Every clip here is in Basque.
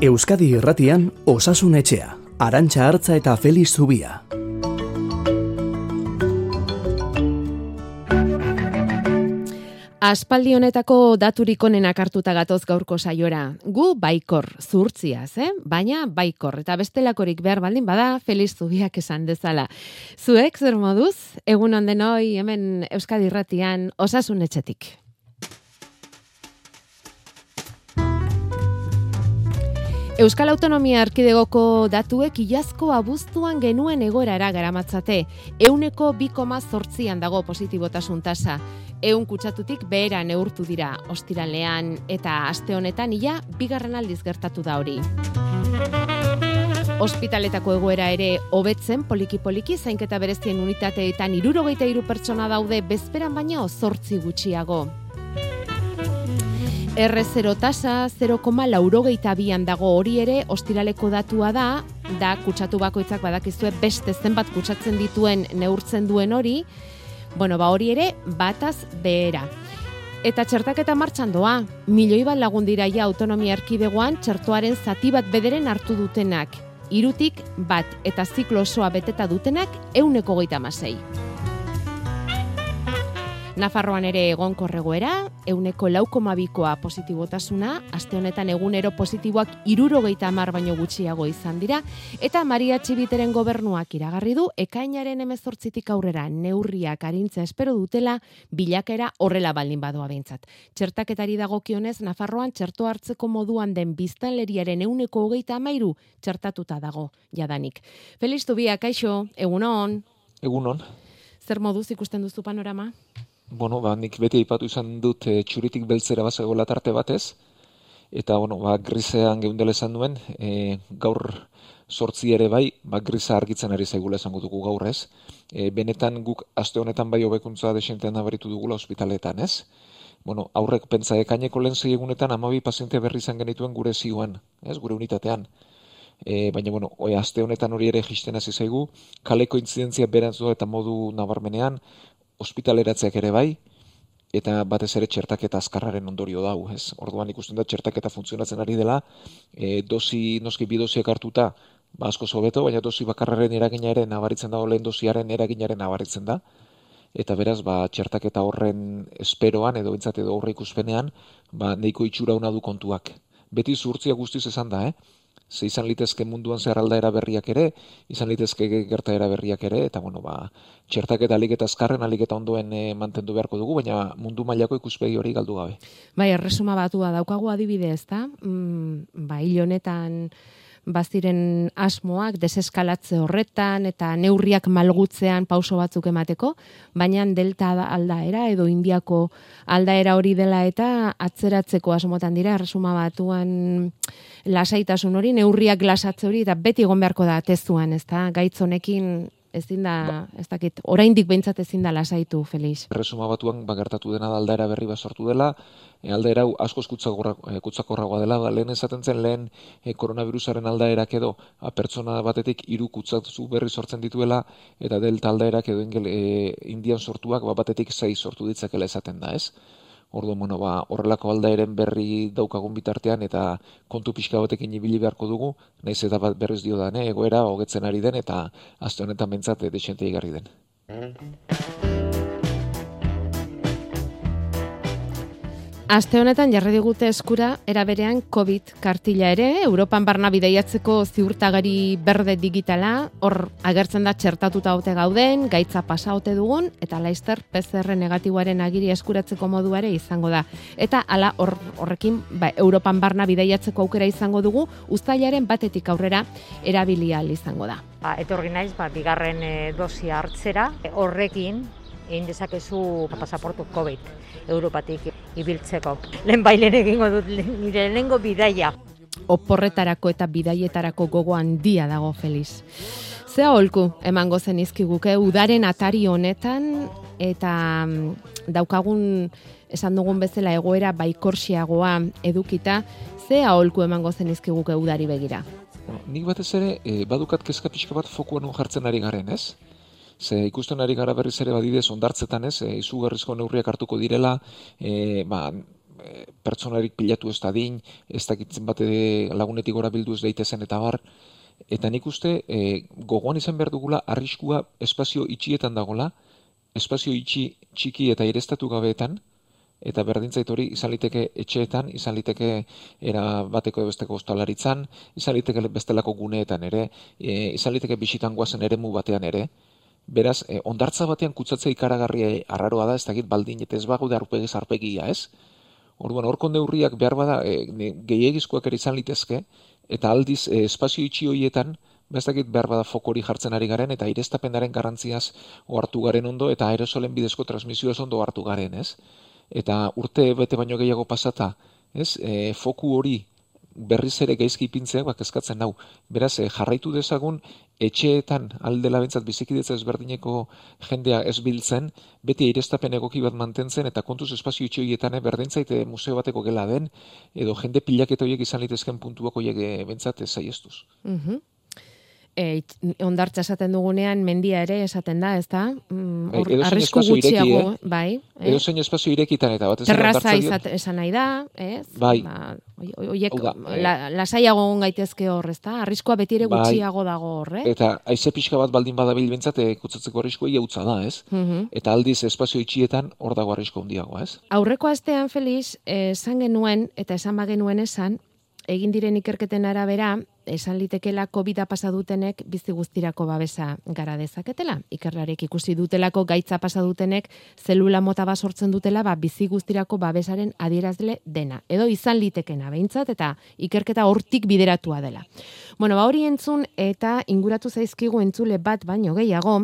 Euskadi Irratian Osasun Etxea, Arantxa Hartza eta Feliz Zubia. Aspaldi honetako daturik onenak hartuta gatoz gaurko saiora. Gu baikor, zurtziaz, eh? baina baikor. Eta bestelakorik behar baldin bada, Feliz Zubiak esan dezala. Zuek, zer moduz, egun ondenoi hemen Euskadi Irratian Osasun Etxetik. Euskal Autonomia Arkidegoko datuek ilazko abuztuan genuen egorara garamatzate. Euneko bikoma zortzian dago positibotasun tasa. Eun kutsatutik behera neurtu dira ostiralean eta aste honetan ia bigarren aldiz gertatu da hori. Hospitaletako egoera ere hobetzen poliki-poliki zainketa berezien unitateetan irurogeita iru pertsona daude bezperan baino zortzi gutxiago. R0 tasa 0, laurogeita bian dago hori ere ostiraleko datua da, da kutsatu bakoitzak badakizue beste zenbat kutsatzen dituen neurtzen duen hori, bueno, ba hori ere bataz behera. Eta txertaketa martxan doa, milioi bat lagun dira ja autonomia erkidegoan txertoaren zati bat bederen hartu dutenak. Irutik bat eta ziklo osoa beteta dutenak euneko goita masei. Nafarroan ere egon korregoera, euneko laukomabikoa positibotasuna, aste honetan egunero positiboak irurogeita amar baino gutxiago izan dira, eta Maria Txibiteren gobernuak iragarri du, ekainaren emezortzitik aurrera neurriak arintza espero dutela, bilakera horrela baldin badoa behintzat. Txertaketari dagokionez, Nafarroan txerto hartzeko moduan den biztanleriaren euneko hogeita amairu txertatuta dago, jadanik. Feliz Tubia, kaixo, egunon? Egunon. Zer moduz ikusten duzu panorama? Bueno, ba, nik beti aipatu izan dut e, txuritik beltzera bat zegoela tarte batez, eta, bueno, ba, grisean geundela esan duen, e, gaur sortzi ere bai, ba, grisa argitzen ari zaigula esango dugu gaur ez. E, benetan guk aste honetan bai hobekuntza desentean nabaritu dugula ospitaletan ez. Bueno, aurrek pentsa ekaineko lehen egunetan amabi paziente berri izan genituen gure zioan, ez, gure unitatean. E, baina, bueno, oi, aste honetan hori ere jisten hasi zaigu, kaleko intzidentzia berantzu eta modu nabarmenean, ospitaleratzeak ere bai, eta batez ere txertaketa azkarraren ondorio dau, ez? Orduan ikusten da txertaketa funtzionatzen ari dela, e, dosi, noski bi dosiak hartuta, ba asko sobeto, baina dosi bakarraren eragina ere nabaritzen dago lehen dosiaren eraginaren nabaritzen da. Eta beraz, ba, txertaketa horren esperoan, edo bintzat edo horre ikuspenean, ba, neiko itxura du kontuak. Beti zurtzia guztiz esan da, eh? Ze izan litezke munduan zer aldaera berriak ere, izan litezke gertaera berriak ere, eta bueno, ba, txertak eta alik eta azkarren, alik eta ondoen e, mantendu beharko dugu, baina mundu mailako ikuspegi hori galdu gabe. Bai, erresuma batua daukagu adibide ez da, mm, ba, honetan baziren asmoak deseskalatze horretan eta neurriak malgutzean pauso batzuk emateko, baina delta aldaera edo indiako aldaera hori dela eta atzeratzeko asmotan dira, resuma batuan lasaitasun hori, neurriak lasatze hori, eta beti egon beharko da tezuan, ez da, gaitzonekin ezin da, ba. ez dakit, oraindik behintzat ezin da lasaitu, Felix. Resuma batuan bagertatu dena da aldaera berri bat sortu dela, e, aldaera askoz e, kutsakorragoa dela, ba, lehen esaten zen lehen e, koronavirusaren aldaerak edo a, pertsona batetik hiru kutsatu berri sortzen dituela, eta delta aldaerak edo ingel, e, indian sortuak ba, batetik sei sortu ditzakela esaten da, ez? Ordu, bueno, ba, horrelako aldaeren berri daukagun bitartean eta kontu pixka batekin ibili beharko dugu, naiz eta bat berriz dio da, ne, egoera hogetzen ari den eta azte honetan bentsate desente igarri den. Aste honetan jarri digute eskura eraberean COVID kartila ere, Europan barna bideiatzeko ziurtagari berde digitala, hor agertzen da txertatuta haute gauden, gaitza pasa haute dugun, eta laizter PCR negatiboaren agiri eskuratzeko moduare izango da. Eta hala hor, horrekin ba, Europan barna bideiatzeko aukera izango dugu, ustailaren batetik aurrera erabilial izango da. Ba, etorri naiz, ba, bigarren e, dosia hartzera, horrekin egin dezakezu pasaportu COVID Europatik ibiltzeko. Lehen bailen egingo dut nire lehenengo bidaia. Oporretarako eta bidaietarako gogo handia dago Feliz. Ze holku emango zen izkiguke udaren atari honetan eta mm, daukagun esan dugun bezala egoera baikorsiagoa edukita, ze aholku emango zen izkiguke udari begira? nik batez ere, e, badukat kezka pixka bat fokuan jartzen ari garen, ez? Ze ikusten ari gara berriz ere badidez ondartzetan ez, e, izugarrizko neurriak hartuko direla, e, ba, e, pertsonarik pilatu ez da din, ez dakitzen bate lagunetik gora bildu ez daitezen eta bar, eta nik uste e, gogoan izan behar dugula arriskua espazio itxietan dagola, espazio itxi txiki eta irestatu gabeetan, eta berdintzait hori izan liteke etxeetan, izan liteke era bateko besteko ostalaritzan, izan liteke bestelako guneetan ere, e, izan liteke bisitan guazen ere batean ere, Beraz, eh, ondartza batean kutsatzea ikaragarria arraroa da, ez dakit baldin, eta ez bago da arpegi zarpegia, ez? Orduan, horko neurriak behar bada e, gehiagizkoak ere izan litezke, eta aldiz e, espazio itxi horietan, ba, ez dakit behar bada fokori jartzen ari garen, eta irestapenaren garrantziaz ohartu garen ondo, eta aerosolen bidezko transmisioa ondo hartu garen, ez? Eta urte bete baino gehiago pasata, ez? E, foku hori berriz ere gaizki ipintzeak bak eskatzen nau. Beraz, eh, jarraitu dezagun etxeetan aldela bentsat bizikidetza ezberdineko jendea ez biltzen, beti aireztapen egoki bat mantentzen eta kontuz espazio itxoietan eh, berdintzaite museo bateko gela den, edo jende pilaketa horiek izan litezken puntuak horiek eh, bentsat zaiestuz. Mm e, ondartza esaten dugunean mendia ere esaten da, ez da? Mm, bai, arrisku gutxiago, ireki, eh? bai. Eh? Edo zein espazio irekitan eta bat Terraza esan nahi da, ez? Bai. Ba, oiek, eh, la, lasaiago gaitezke hor, ez da? Arriskoa beti ere bai. gutxiago dago hor, eh? Eta aize pixka bat baldin badabil bentsat, e, kutsatzeko arriskoa iautza da, ez? Mm Eta aldiz espazio itxietan hor dago arrisko handiago, ez? Aurreko astean, Feliz, esan genuen, eta esan bagenuen esan, egin diren ikerketen arabera, esan litekela COVID-a pasa dutenek bizi guztirako babesa gara dezaketela. Ikerlarek ikusi dutelako gaitza pasa dutenek zelula mota bat sortzen dutela ba bizi guztirako babesaren adierazle dena. Edo izan litekena behintzat eta ikerketa hortik bideratua dela. Bueno, ba hori entzun eta inguratu zaizkigu entzule bat baino gehiago,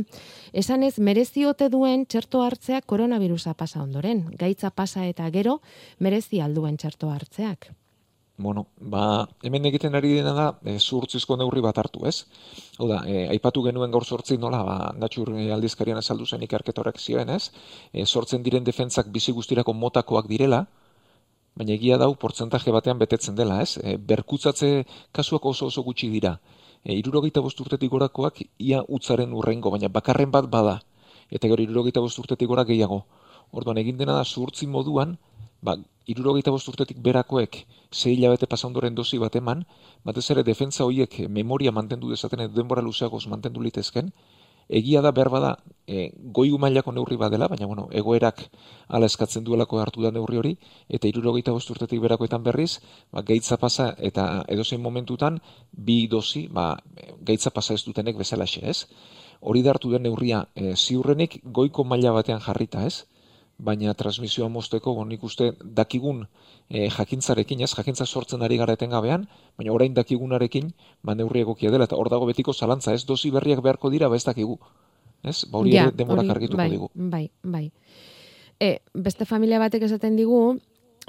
esan ez mereziote duen txerto hartzea koronavirusa pasa ondoren. Gaitza pasa eta gero merezi alduen txerto hartzeak. Bueno, ba, hemen egiten ari dena da, e, zuhurtzizko neurri bat hartu, ez? Hau da, e, aipatu genuen gaur sortzi nola, ba, natxur e, aldizkarian azaldu zen ikerketorek zioen, ez? E, sortzen diren defentzak bizi guztirako motakoak direla, baina egia dau portzentaje batean betetzen dela, ez? E, berkutzatze kasuak oso oso gutxi dira. E, irurogeita bosturtetik gorakoak ia utzaren urrengo, baina bakarren bat bada. Eta gero irurogeita bosturtetik gora gehiago. Orduan egin dena da zuhurtzi moduan, ba, irurogeita bosturtetik berakoek zei hilabete pasaundoren dozi bat eman, batez ere defensa horiek memoria mantendu dezaten edo denbora luzeagoz mantendu litezken, egia da behar bada e, goigu mailako neurri badela, baina bueno, egoerak ala eskatzen duelako hartu da neurri hori, eta irurogeita bosturtetik berakoetan berriz, ba, gaitza pasa eta edozein momentutan bi dozi ba, gaitza pasa ez dutenek bezalaxe, ez? Hori da hartu den neurria e, ziurrenik goiko maila batean jarrita, ez? Baina transmisioa mozteko, bon, nik uste dakigun e, jakintzarekin, ez, jakintza sortzen ari gara etengabean, baina orain dakigunarekin, ba, neurri egokia dela, eta hor dago betiko zalantza, ez, dozi berriak beharko dira, ba, ez dakigu. Ez, ba, hori ja, demorak argituko bai, digu. Bai, bai. E, beste familia batek esaten digu,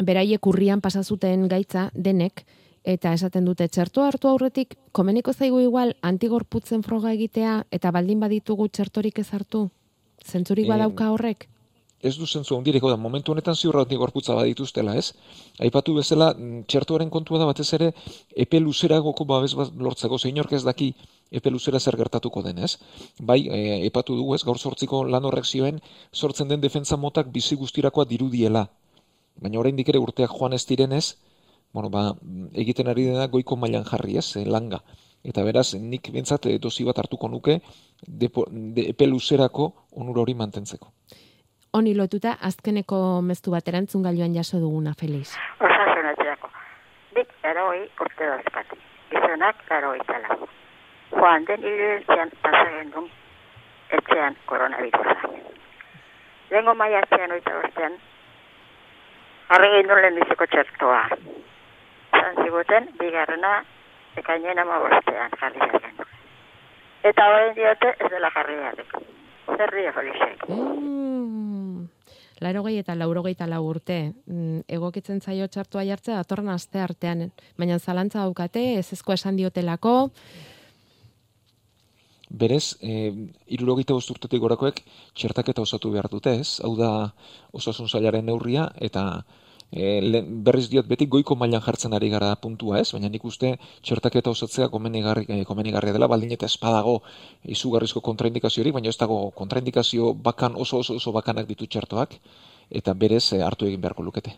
beraiek urrian pasazuten gaitza denek, eta esaten dute txertu hartu aurretik, komeniko zaigu igual antigorputzen froga egitea, eta baldin baditugu txertorik ez hartu? Zentzurik badauka horrek? Ez du zentzu ondireko da, momentu honetan ziurra hori gorputza badituztela, ez? Aipatu bezala, mm, txertuaren kontua da batez ere, epe luzeragoko babes bat lortzeko, zein ez daki epe luzera zer gertatuko den, ez? Bai, e, aipatu dugu, ez, gaur sortziko lan horrek zioen, sortzen den defensa motak bizi guztirakoa dirudiela. Baina orain ere urteak joan ez direnez, bueno, ba, egiten ari dena goiko mailan jarri, ez, e, langa. Eta beraz, nik bentsat e, dozi bat hartuko nuke, de, de, epe luzerako onura hori mantentzeko honi lotuta azkeneko meztu bat erantzun jaso duguna, Feliz. Osasun etxeako. Bik eroi urte dozkat. Gizonak eroi zela. Joan den hilentzian pasagen duen etxean koronavirusa. Lengo maia etxean oita ostean, harri gindun lehen biziko txertoa. Zan ziguten, bigarrena, ekainen ama bostean jarri zaren. Eta horrein diote ez dela jarri zaren. Zerri efolisek. Mm larogei eta laurogei eta lau urte. Mm, egokitzen zaio txartua jartzea, datorren aste artean, baina zalantza daukate, ez ezko esan diotelako. Berez, e, irurogeita bosturtetik gorakoek txertaketa osatu behar dute ez, hau da osasun zailaren neurria, eta e, berriz diot beti goiko mailan jartzen ari gara puntua ez, baina nik uste txertaketa osatzea komenigarri, komenigarria dela, baldin eta espadago izugarrizko kontraindikazio hori, baina ez dago kontraindikazio bakan oso oso oso bakanak ditu txertoak, eta berez e, hartu egin beharko lukete.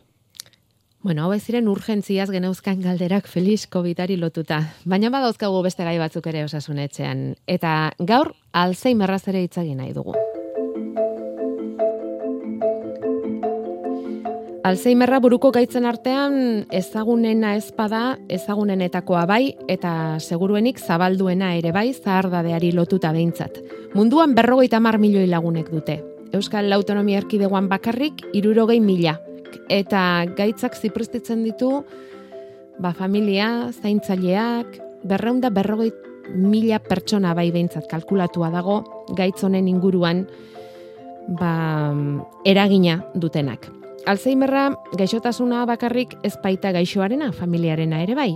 Bueno, hau ziren urgentziaz geneuzkan galderak Felix Covitari lotuta. Baina badauzkagu beste gai batzuk ere osasunetxean. Eta gaur, Alzheimerraz ere itzagin nahi dugu. Alzheimerra buruko gaitzen artean ezagunena ezpada ezagunenetakoa bai eta seguruenik zabalduena ere bai zahardadeari lotuta behintzat. Munduan berrogeita mar milioi lagunek dute. Euskal Autonomia Erkidegoan bakarrik irurogei mila. Eta gaitzak zipristitzen ditu ba, familia, zaintzaileak, berreunda berrogei mila pertsona bai behintzat kalkulatua dago gaitzonen inguruan ba, eragina dutenak. Alzheimerra gaixotasuna bakarrik ez baita gaixoarena, familiarena ere bai.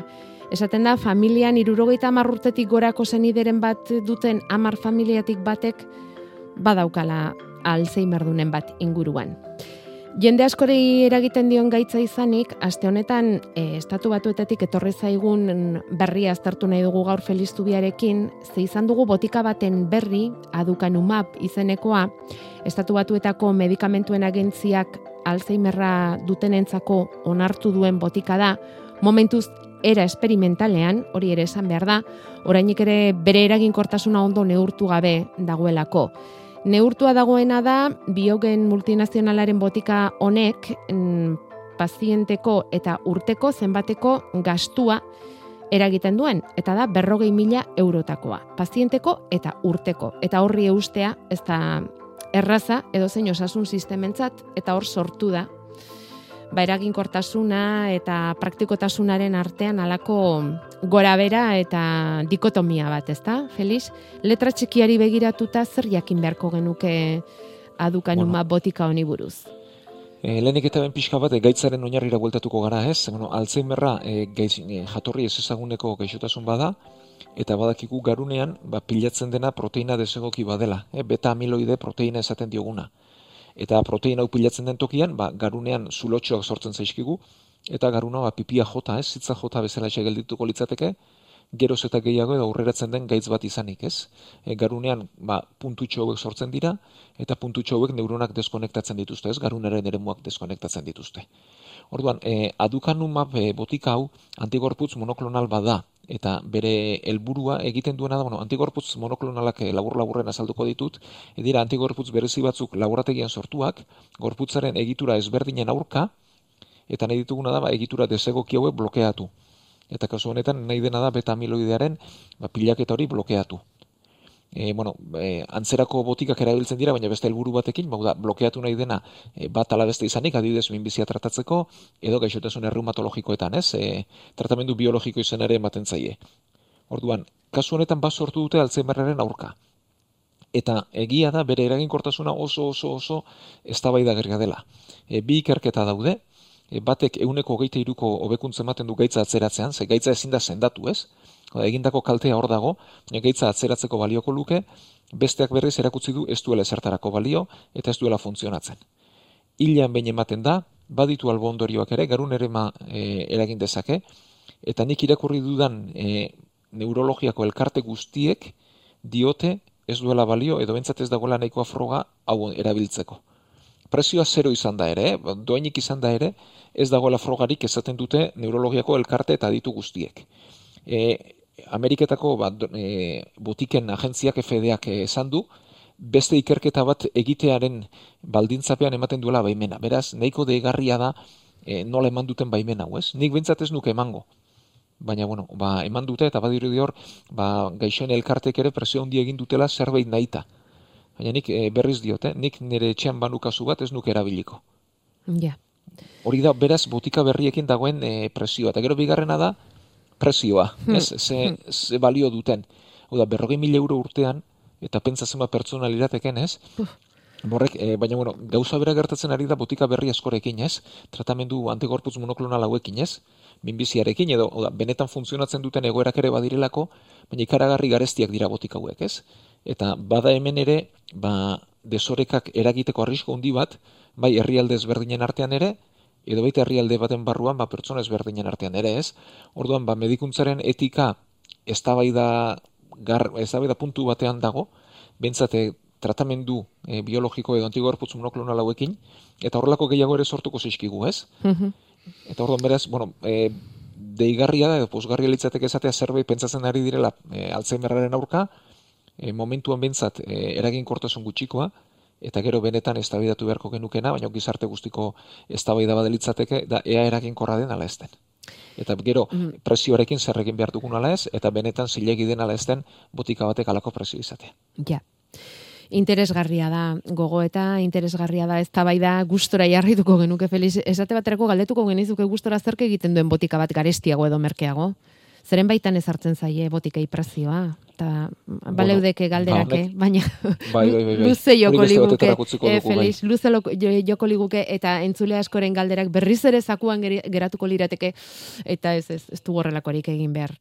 Esaten da, familian irurogeita amarrurtetik gorako zenideren bat duten amar familiatik batek badaukala Alzheimer dunen bat inguruan. Jende askorei eragiten dion gaitza izanik, aste honetan e, estatu batuetatik etorri zaigun berria aztertu nahi dugu gaur felistubiarekin, ze izan dugu botika baten berri, adukan umap izenekoa, estatu batuetako medikamentuen agentziak Alzheimerra dutenentzako onartu duen botika da, momentuz era esperimentalean, hori ere esan behar da, orainik ere bere eraginkortasuna ondo neurtu gabe dagoelako. Neurtua dagoena da, biogen multinazionalaren botika honek, mm, pazienteko eta urteko zenbateko gastua eragiten duen, eta da berrogei mila eurotakoa. Pazienteko eta urteko. Eta horri eustea, ez da erraza edo zein osasun sistementzat eta hor sortu da ba eraginkortasuna eta praktikotasunaren artean halako gorabera eta dikotomia bat, ezta? Felix, letra txikiari begiratuta zer jakin beharko genuke adukanuma bueno. botika honi buruz? E, lehenik eta ben pixka bat, gaitzaren oinarrira bueltatuko gara, ez? Bueno, Alzheimerra e, gaiz, e, jatorri ez ezaguneko gaixotasun bada, eta badakigu garunean ba, pilatzen dena proteina desegoki badela, e, beta amiloide proteina esaten dioguna. Eta proteina hau pilatzen den tokian, ba, garunean zulotxoak sortzen zaizkigu, eta garuna ba, pipia jota, ez, zitza jota bezala geldituko litzateke, geroz eta gehiago edo aurreratzen den gaitz bat izanik, ez? E, garunean, ba, puntutxo hauek sortzen dira, eta puntutxo hauek neuronak deskonektatzen dituzte, ez? Garunaren eremuak deskonektatzen dituzte. Orduan, e, adukanumab e, botika hau antigorputz monoklonal bada, eta bere helburua egiten duena da, bueno, antigorputz monoklonalak eh, labur-laburren azalduko ditut, edira antigorputz berezi batzuk laborategian sortuak, gorputzaren egitura ezberdinen aurka, eta nahi dituguna da, ba, egitura desegoki hauek blokeatu. Eta kasu honetan nahi dena da beta amiloidearen ba, pilaketa hori blokeatu e, bueno, e, antzerako botikak erabiltzen dira, baina beste helburu batekin, bau da, blokeatu nahi dena e, bat ala beste izanik, adibidez minbizia tratatzeko, edo gaixotasun erreumatologikoetan, ez? E, tratamendu biologiko izan ere ematen zaie. Orduan, kasu honetan bat sortu dute Alzheimerren aurka. Eta egia da, bere eraginkortasuna oso oso oso eztabaida gerga dela. E, bi ikerketa daude, batek euneko geite iruko hobekuntza ematen du gaitza atzeratzean, ze gaitza ezin da sendatu, ez? egindako kaltea hor dago, gaitza atzeratzeko balioko luke, besteak berriz erakutsi du ez duela ezertarako balio eta ez duela funtzionatzen. Ilean behin ematen da, baditu albo ondorioak ere, garun ere ma e, eragin dezake, eta nik irakurri dudan e, neurologiako elkarte guztiek diote ez duela balio edo bentsat ez dagoela nahikoa froga hau erabiltzeko. Prezioa zero izan da ere, doainik izan da ere, ez dagoela frogarik esaten dute neurologiako elkarte eta ditu guztiek. E, Ameriketako bat, e, botiken agentziak FDAk esan du, beste ikerketa bat egitearen baldintzapean ematen duela baimena. Beraz, nahiko deigarria da e, nola eman duten baimena, ez? Nik bintzat ez nuke emango. Baina, bueno, ba, eman dute eta badiru dior, ba, gaixoen elkartek ere presio handi egin dutela zerbait nahita. Baina nik e, berriz diote, nik nire etxean banukazu bat ez nuke erabiliko. Ja. Hori da, beraz, botika berriekin dagoen e, presioa. Eta gero bigarrena da, prezioa, hmm. ez, ze, hmm. ze balio duten. Hau da, berrogei mil euro urtean, eta pentsa zema pertsona lirateken, ez? Borrek, e, baina, bueno, gauza bera gertatzen ari da botika berri askorekin, ez? Tratamendu antigorputz monoklonal hauekin, ez? Minbiziarekin, edo, da, benetan funtzionatzen duten egoerak ere badirelako, baina ikaragarri garestiak dira botika hauek, ez? Eta bada hemen ere, ba, desorekak eragiteko arrisko handi bat, bai herrialde ezberdinen artean ere, edo baita herrialde baten barruan, ba, pertsona ezberdinen artean ere ez. Orduan, ba, medikuntzaren etika eztabaida gar, eztabaida puntu batean dago, bentsate tratamendu e, biologiko edo antigorputz monoklonal hauekin, eta horrelako gehiago ere sortuko zizkigu, ez? Mhm. Eta orduan beraz, bueno, e, deigarria da, edo posgarria litzateke esatea zerbait pentsatzen ari direla e, Alzheimerraren aurka, e, momentuan bentsat e, eragin kortasun gutxikoa, eta gero benetan eztabaidatu beharko genukena, baina gizarte guztiko eztabaida badelitzateke, da ea eragin korra den ala ezten. Eta gero mm. presioarekin zer egin behar dugun ala ez, eta benetan zilegi den ala ezten botika batek alako presio izatea. Ja interesgarria da gogo eta interesgarria da eztabaida gustora jarrituko genuke Feliz esate baterako galdetuko genizuke gustora zerke egiten duen botika bat garestiago edo merkeago zeren baitan ezartzen zaie botikei prezioa eta baleudeke galderake ba, baina bai, bai, bai, luze joko liguke. e, Feliz luze joko liguke eta entzule askoren galderak berriz ere zakuan geratuko lirateke eta ez ez, ez du horrelakorik egin behar.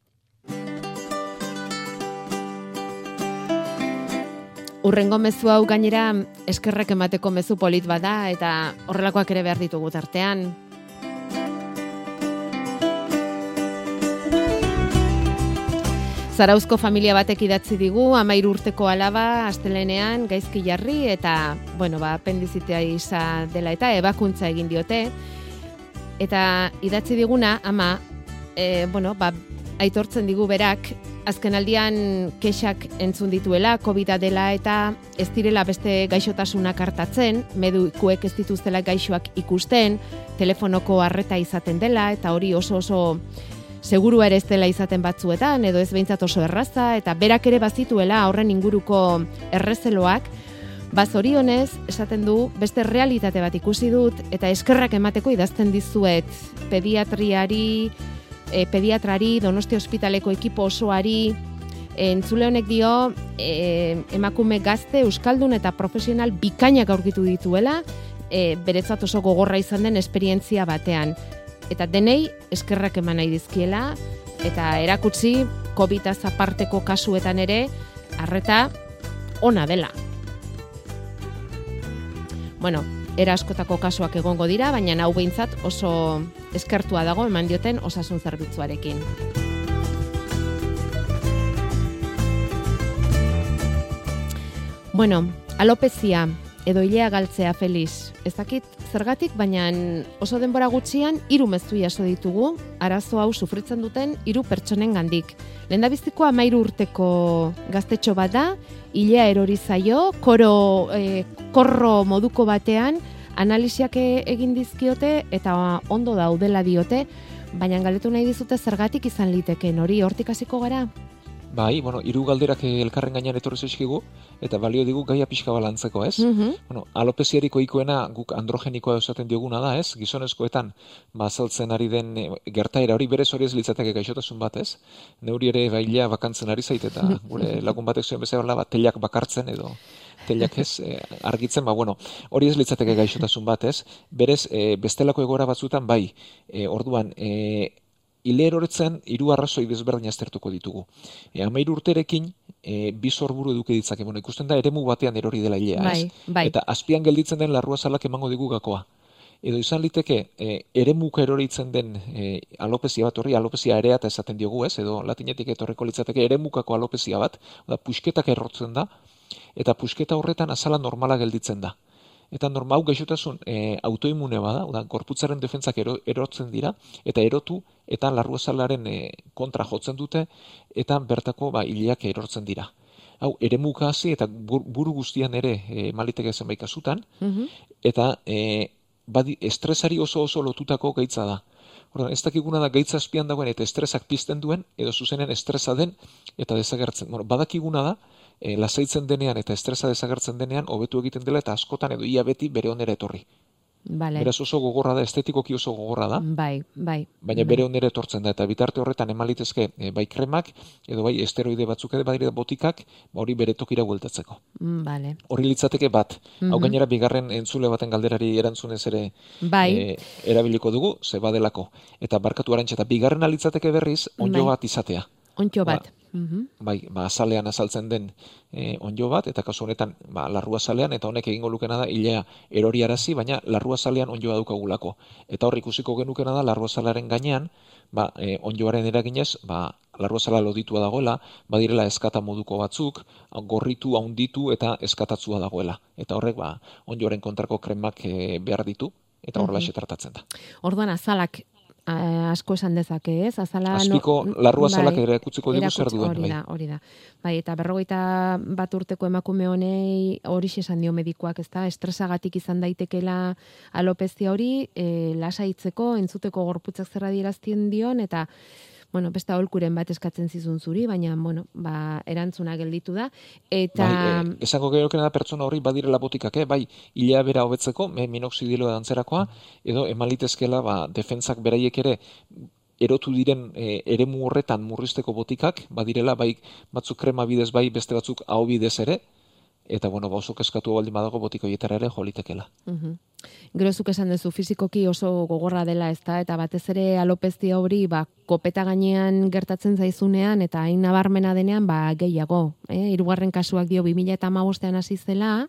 Urrengo mezu hau gainera eskerrek emateko mezu polit bada eta horrelakoak ere behar ditugu tartean. Zarauzko familia batek idatzi digu, amairu urteko alaba, astelenean, gaizki jarri, eta, bueno, ba, apendizitea isa dela eta ebakuntza egin diote. Eta idatzi diguna, ama, e, bueno, ba, aitortzen digu berak, azken aldian kexak entzun dituela, covid dela eta ez direla beste gaixotasunak hartatzen, medikuek ez dituztela gaixoak ikusten, telefonoko harreta izaten dela, eta hori oso oso seguru ere ez dela izaten batzuetan, edo ez behintzat oso erraza, eta berak ere bazituela horren inguruko errezeloak, Bazorionez, esaten du, beste realitate bat ikusi dut, eta eskerrak emateko idazten dizuet pediatriari, e, pediatrari, donosti ospitaleko ekipo osoari, entzule honek dio, e, emakume gazte, euskaldun eta profesional bikainak aurkitu dituela, e, beretzat oso gogorra izan den esperientzia batean. Eta denei, eskerrak eman nahi dizkiela, eta erakutsi, covid aparteko kasuetan ere, arreta ona dela. Bueno, era askotako kasuak egongo dira, baina hau behintzat oso eskertua dago eman dioten osasun zerbitzuarekin. Bueno, alopezia edo hilea galtzea feliz. Ez dakit zergatik, baina oso denbora gutxian hiru mezu jaso ditugu arazo hau sufritzen duten hiru pertsonen gandik. Lendabiziko amairu urteko gaztetxo bat da, hilea erori zaio, koro, e, korro moduko batean, analiziak egin dizkiote eta ondo daudela diote, baina galdetu nahi dizute zergatik izan liteken hori hortik hasiko gara? Bai, bueno, hiru galderak elkarren gainean etorri zaizkigu eta balio digu gaia pixka balantzeko, ez? Mm Bueno, alopeziariko ikoena guk androgenikoa esaten dioguna da, ez? Gizonezkoetan bazaltzen ari den e, gertaera hori berez hori ez litzateke gaixotasun bat, ez? Neuri ere baila bakantzen ari zait eta gure lagun batek zuen bezala bat telak bakartzen edo telak ez e, argitzen, ba bueno, hori ez litzateke gaixotasun bat, ez? Berez e, bestelako egora batzutan bai, e, orduan e, Ile eroretzen, iru arrazoi desberdin aztertuko ditugu. E, Amair urterekin, e, bi zorburu eduke ditzake. Bueno, ikusten da, eremu batean erori dela ilea, bai, bai. Eta azpian gelditzen den larrua salak emango digu gakoa. Edo izan liteke, e, eremuka eroritzen den e, alopezia bat horri, alopezia erea eta esaten diogu ez, edo latinetik etorreko litzateke eremukako alopezia bat, da pusketak errotzen da, eta pusketa horretan azala normala gelditzen da eta normal gaixotasun e, autoimune bada, da, gorputzaren defentzak erotzen dira, eta erotu, eta larruazalaren e, kontra jotzen dute, eta bertako ba, iliak erortzen dira. Hau, ere hasi eta buru guztian ere e, maliteke zenbait kasutan, mm eta e, badi, estresari oso oso lotutako gaitza da. Ordan, ez dakiguna da gaitza azpian dagoen eta estresak pizten duen, edo zuzenen estresa den, eta dezagertzen. Bueno, badakiguna da, e, lasaitzen denean eta estresa desagertzen denean hobetu egiten dela eta askotan edo ia beti bere onera etorri. Vale. Beraz oso gogorra da, estetikoki oso gogorra da. Bai, bai. Baina bai. bere onera etortzen da, eta bitarte horretan emalitezke e, bai kremak, edo bai esteroide batzuk edo badire botikak, ba hori bere tokira gueltatzeko. Mm, vale. Hori litzateke bat, mm hau gainera bigarren entzule baten galderari erantzunez ere bai. e, erabiliko dugu, ze badelako. Eta barkatu arantxe, eta bigarren alitzateke berriz, onjo bai. bat izatea. Onjo bat. Ba, -hmm. Bai, ba, azalean azaltzen den e, onjo bat, eta kasu honetan, ba, larrua azalean, eta honek egingo lukena da, hilea eroriarazi, baina larrua azalean onjoa dukagulako. Eta hor ikusiko genukena da, larrua azalearen gainean, ba, e, onjoaren eraginez, ba, larrua azala loditua dagoela, badirela eskata moduko batzuk, gorritu, haunditu eta eskatatzua dagoela. Eta horrek, ba, onjoaren kontrako kremak e, behar ditu, eta horrela tratatzen da. Orduan azalak eh, asko esan dezake, ez? Azala Azpiko larru azalak bai, ere ikutziko dugu zer duen. Hori da, bai. hori da. Bai, eta berrogeita bat urteko emakume honei hori esan dio medikoak, ezta? Estresagatik izan daitekela alopezia hori, e, lasaitzeko, entzuteko gorputzak zerra diraztien dion, eta bueno, beste aholkuren bat eskatzen zizun zuri, baina, bueno, ba, erantzuna gelditu da. Eta... Bai, e, esango da pertsona hori badirela botikak, eh? bai, hilea bera hobetzeko, me minoxidilo dantzerakoa, edo emalitezkela, ba, defentzak beraiek ere, erotu diren e, eremu horretan murrizteko botikak, badirela, bai, batzuk krema bidez, bai, beste batzuk hau bidez ere, eta bueno, ba oso keskatu baldin badago botiko hietara ere jolitekela. Mhm. Gero zuk esan duzu fizikoki oso gogorra dela, ezta eta batez ere alopezia hori ba kopeta gainean gertatzen zaizunean eta hain nabarmena denean ba gehiago, eh? Hirugarren kasuak dio 2015ean hasi zela,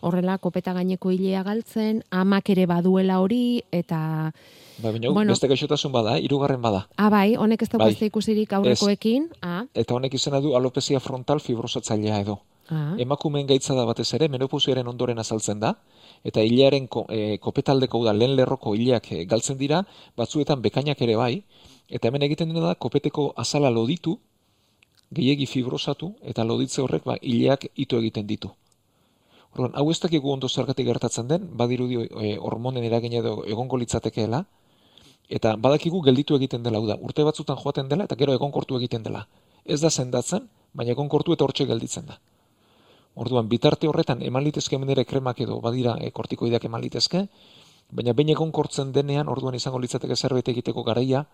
horrela kopeta gaineko hilea galtzen, amak ere baduela hori eta Ba, baina, bueno, beste gaixotasun bada, eh? irugarren bada. Ah, bai, honek ez dago bai. ikusirik aurrekoekin. Ah. Eta honek izena du alopezia frontal fibrosatzailea edo. Ah. Emakumeen gaitza da batez ere, menopausiaren ondoren azaltzen da, eta hilearen ko, e, kopetaldeko da lehen lerroko hileak e, galtzen dira, batzuetan bekainak ere bai, eta hemen egiten dena da, kopeteko azala loditu, gehiegi fibrosatu, eta loditze horrek ba, hileak ito egiten ditu. Horren, hau ez dakigu ondo zergatik gertatzen den, badirudio e, hormonen eragin edo egongo litzatekeela, eta badakigu gelditu egiten dela, da, urte batzutan joaten dela, eta gero egonkortu egiten dela. Ez da zendatzen, baina egonkortu eta hortxe gelditzen da. Orduan, bitarte horretan eman litezke ere kremak edo badira e, kortikoideak eman litezke, baina behin egon kortzen denean, orduan izango litzateke zerbait egiteko garaia,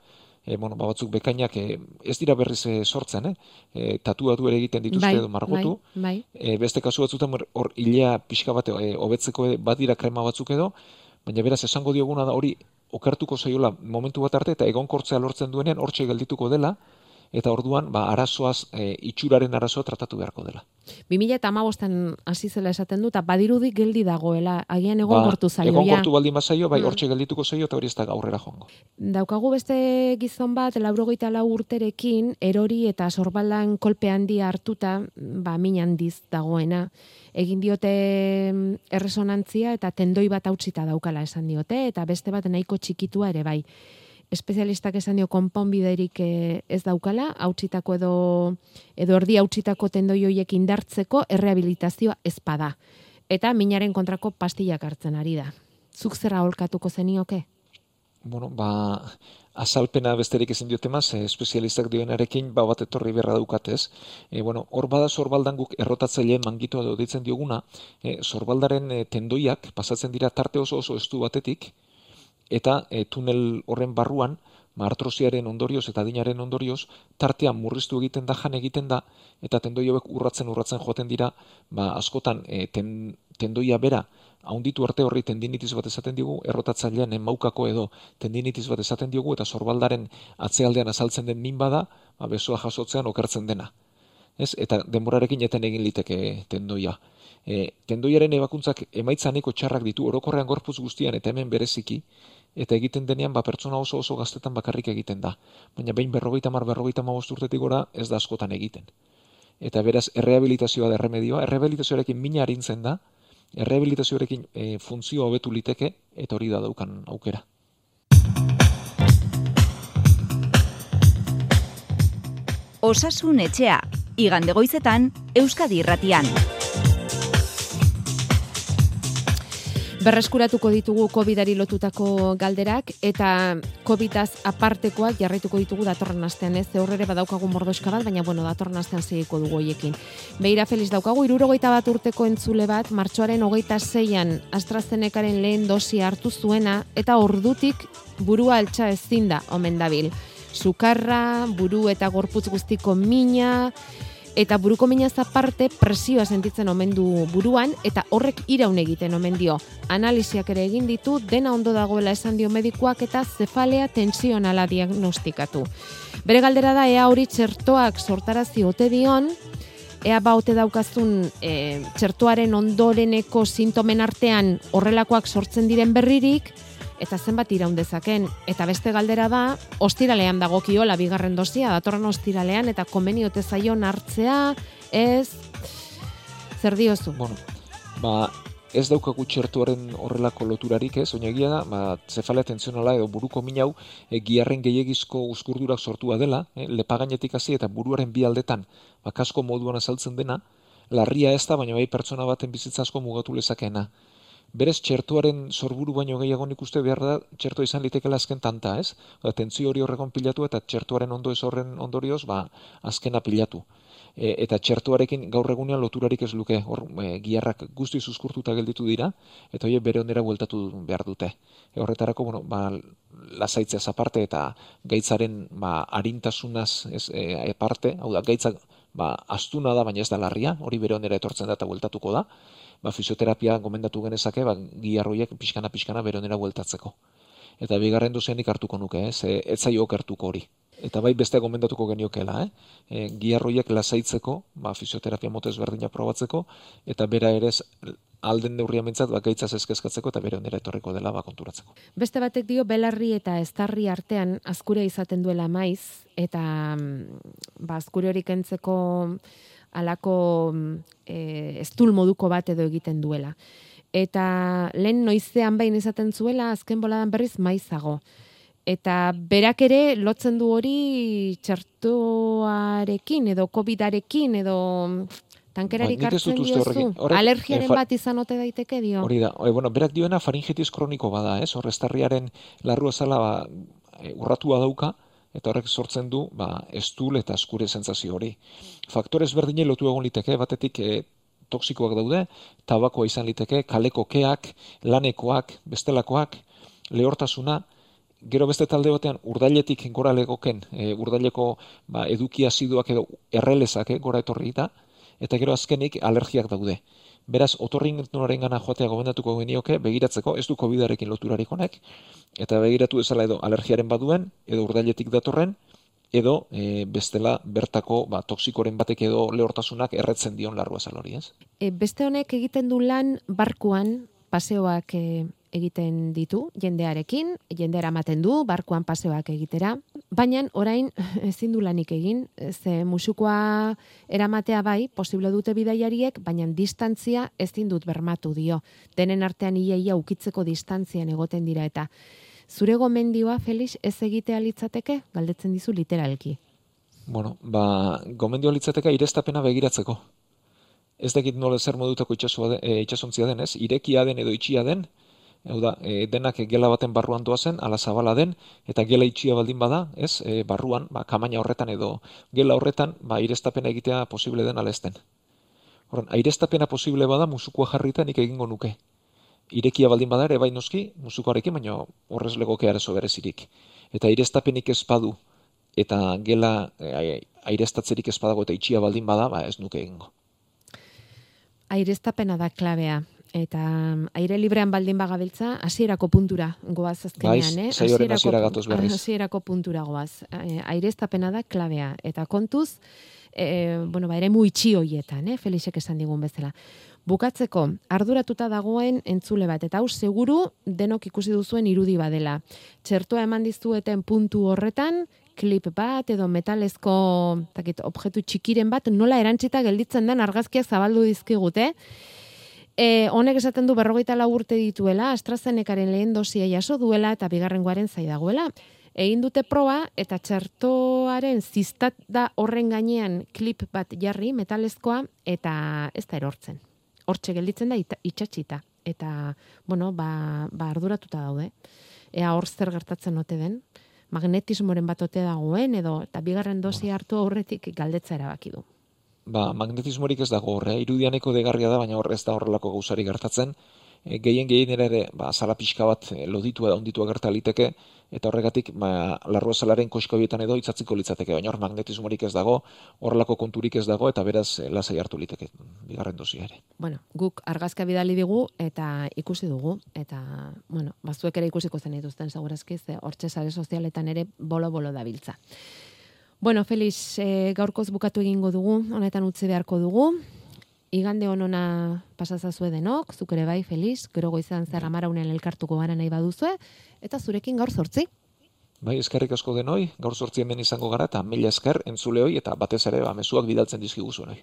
e, bueno, ba, batzuk bekainak e, ez dira berriz e, sortzen, eh? e, tatuatu ere egiten dituzte bai, edo margotu, bai, bai. beste kasu batzutan hor hilea pixka bate e, hobetzeko e, badira krema batzuk edo, baina beraz esango dioguna da hori okertuko zaiola momentu bat arte eta egon kortzea lortzen duenean hortxe geldituko dela, eta orduan ba arazoaz e, itxuraren arazoa tratatu beharko dela. 2015an hasi zela esaten du ta badirudi geldi dagoela agian egon ba, kortu zaio egon kortu baldin bazaio bai mm. hortxe geldituko zaio eta hori ez da aurrera joango. Daukagu beste gizon bat 84 urterekin erori eta sorbaldan kolpe handi hartuta ba min handiz dagoena egin diote mm, erresonantzia eta tendoi bat hautsita daukala esan diote eta beste bat nahiko txikitua ere bai espezialistak esan dio konponbiderik eh, ez daukala, hautsitako edo edo erdi hautsitako tendoi hoiek indartzeko errehabilitazioa ezpada. Eta minaren kontrako pastillak hartzen ari da. Zuk zerra holkatuko zenioke? Bueno, ba, azalpena besterik ezin diote maz, eh, espezialistak dioenarekin, ba bat etorri berra daukatez. E, bueno, hor bada sorbaldan guk errotatzaileen mangitu edo ditzen dioguna, e, sorbaldaren tendoiak pasatzen dira tarte oso oso estu batetik, eta e, tunel horren barruan, martrosiaren ondorioz eta dinaren ondorioz, tartean murriztu egiten da, jan egiten da, eta tendoioek urratzen urratzen joaten dira, ba, askotan e, ten, tendoia bera, haunditu arte horri tendinitis bat esaten digu, errotatzailean emaukako edo tendinitis bat esaten digu, eta sorbaldaren atzealdean azaltzen den min bada, ba, besoa jasotzean okertzen dena. Ez? Eta denborarekin eten egin liteke tendoia. E, tendoiaren ebakuntzak emaitzaneko txarrak ditu orokorrean gorpuz guztian eta hemen bereziki, eta egiten denean ba pertsona oso oso gaztetan bakarrik egiten da. Baina behin berrogeita mar berrogeita ma urtetik gora ez da askotan egiten. Eta beraz, errehabilitazioa da erremedioa, errehabilitazioarekin mina harintzen da, errehabilitazioarekin e, funtzio hobetu liteke, eta hori da daukan aukera. Osasun etxea, igande goizetan, Euskadi irratian. Berreskuratuko ditugu COVIDari lotutako galderak eta COVIDaz apartekoak jarraituko ditugu datorren astean, ez? Ze horrere badaukagu mordoska bat, baina bueno, datorren astean segiko dugu hoiekin. Beira feliz daukagu 61 bat urteko entzule bat martxoaren 26an AstraZenecaren lehen dosi hartu zuena eta ordutik burua altza ezin da omen dabil. Sukarra, buru eta gorputz guztiko mina, eta buruko minaz aparte presioa sentitzen omen du buruan eta horrek iraun egiten omen dio. Analiziak ere egin ditu dena ondo dagoela esan dio medikuak eta zefalea tensionala diagnostikatu. Bere galdera da ea hori txertoak sortarazi ote dion, ea baute daukazun e, txertoaren ondoreneko sintomen artean horrelakoak sortzen diren berririk, eta zenbat iraun dezaken eta beste galdera da ostiralean dagokiola bigarren dosia datorren ostiralean eta konbeniote zaion hartzea ez zer diozu? Bueno ba ez daukagu txertuaren horrelako loturarik ez, oina egia da, ba, zefalea tentzionala edo buruko minau, e, giarren gehiagizko uskurdurak sortua dela, e, lepagainetik hasi eta buruaren bi aldetan, ba, kasko moduan azaltzen dena, larria ez da, baina bai pertsona baten bizitza asko mugatu lezakeena. Berez, txertuaren sorburu baino gehiago nik uste behar da, txertua izan litekela azken tanta, ez? Ba, tentzio hori horrekon pilatu eta txertuaren ondo ez horren ondorioz, ba, azkena pilatu e, eta txertuarekin gaur egunean loturarik ez luke hor e, giarrak guzti zuzkurtuta gelditu dira eta hoe bere ondera bueltatu behar dute. E, horretarako bueno, ba lasaitzea aparte eta gaitzaren ba arintasunaz ez e, parte, hau da gaitza ba astuna da baina ez da larria, hori bere ondera etortzen da eta bueltatuko da. Ba fisioterapia gomendatu genezake ba giarroiek pixkana pixkana bere ondera bueltatzeko. Eta bigarren dozenik hartuko nuke, ez, ez zaio okertuko hori eta bai beste gomendatuko geniokela, eh? E, giarroiek lasaitzeko, ba, fisioterapia motez berdina probatzeko, eta bera ere alden neurria mentzat, ba, gaitzaz eskezkatzeko eta bere onera etorriko dela ba, konturatzeko. Beste batek dio, belarri eta estarri artean azkure izaten duela maiz, eta ba, azkure hori kentzeko alako e, estul moduko bat edo egiten duela. Eta lehen noizean bain izaten zuela, azken boladan berriz maizago eta berak ere lotzen du hori txertuarekin edo covidarekin edo tankerari ba, kartzen diozu. Alergiaren bat izan ote daiteke dio. Hori da. E, bueno, berak dioena faringitis kroniko bada, ez? Horrestarriaren larrua zala ba, e, urratua dauka, eta horrek sortzen du ba, estul eta eskure sentsazio hori. Faktore ezberdine lotu egon liteke, batetik e, toksikoak daude, tabakoa izan liteke, kaleko keak, lanekoak, bestelakoak, lehortasuna, gero beste talde batean urdailetik gora legoken, e, urdaileko ba, eduki aziduak edo errelezak e, gora etorri da, eta gero azkenik alergiak daude. Beraz, otorrin gana joatea gomendatuko genioke, begiratzeko, ez du covid loturarik honek, eta begiratu ezala edo alergiaren baduen, edo urdailetik datorren, edo e, bestela bertako ba, toksikoren batek edo lehortasunak erretzen dion larrua zalori, ez? E, beste honek egiten du lan barkuan, paseoak e, egiten ditu jendearekin, jende eramaten du barkuan paseoak egitera, baina orain ezin du lanik egin, ze musukoa eramatea bai, posible dute bidaiariek, baina distantzia ezin dut bermatu dio. Denen artean iaia ukitzeko distantzian egoten dira eta zure gomendioa Felix ez egitea litzateke galdetzen dizu literalki. Bueno, ba, gomendioa litzateke irestapena begiratzeko. Ez dakit nola zer modutako itxasontzia den, e, itxasontzia den, ez? Irekia den edo itxia den, Hau da, e, denak gela baten barruan doazen, ala zabala den, eta gela itxia baldin bada, ez, e, barruan, ba, kamaina horretan edo gela horretan, ba, irestapena egitea posible den ala ezten. Horren, airestapena posible bada, musukoa jarrita nik egingo nuke. Irekia baldin bada ere, bai noski, musukoarekin, baina horrez legoke arezo berezirik. Eta airestapenik ez badu, eta gela e, airestatzerik ez badago eta itxia baldin bada, ba, ez nuke egingo. Airestapena da klabea, eta mm, aire librean baldin bagabiltza, hasierako puntura goaz azkenean, eh? Hasierako puntura goaz. Eh, aire estapena da klabea. Eta kontuz, eh, bueno, ba, ere muitxi hoietan, eh? Felixek esan digun bezala. Bukatzeko, arduratuta dagoen entzule bat, eta hau seguru denok ikusi duzuen irudi badela. Txertoa eman dizueten puntu horretan, klip bat edo metalezko takit, objektu txikiren bat, nola erantzita gelditzen den argazkiak zabaldu dizkigute, E, honek esaten du berrogeita lau urte dituela, AstraZenecaren lehen dosia jaso duela eta bigarren guaren zaidagoela. Egin dute proba eta txertoaren zistat da horren gainean klip bat jarri metalezkoa eta ez da erortzen. Hortxe gelditzen da itxatxita. Eta, bueno, ba, ba arduratuta daude. Ea hor zer gertatzen ote den. Magnetismoren bat ote dagoen edo eta bigarren dosia hartu aurretik galdetza erabaki du ba, magnetismorik ez dago horre, irudianeko degarria da, baina horrez da horrelako gauzari gertatzen, e, gehien gehien ere, ba, zala pixka bat e, loditua da onditua gerta liteke, eta horregatik, ba, larrua zalaren koskobietan edo itzatziko litzateke, baina hor magnetismorik ez dago, horrelako konturik ez dago, eta beraz, e, lasai hartu liteke, bigarren dozia ere. Bueno, guk argazka bidali digu, eta ikusi dugu, eta, bueno, bazuek ere ikusiko zen dituzten, segurazki, hortxe sare sozialetan ere bolo-bolo dabiltza. Bueno, Felix, e, gaurkoz bukatu egingo dugu, honetan utzi beharko dugu. Igande honona pasazazue denok, zuk ere bai, Felix, gero goizan zer amaraunen elkartuko gara nahi baduzue, eta zurekin gaur sortzi. Bai, eskerrik asko denoi, gaur sortzi hemen izango gara, eta mila esker entzuleoi, eta batez ere, ba, mesuak bidaltzen dizkiguzu nahi.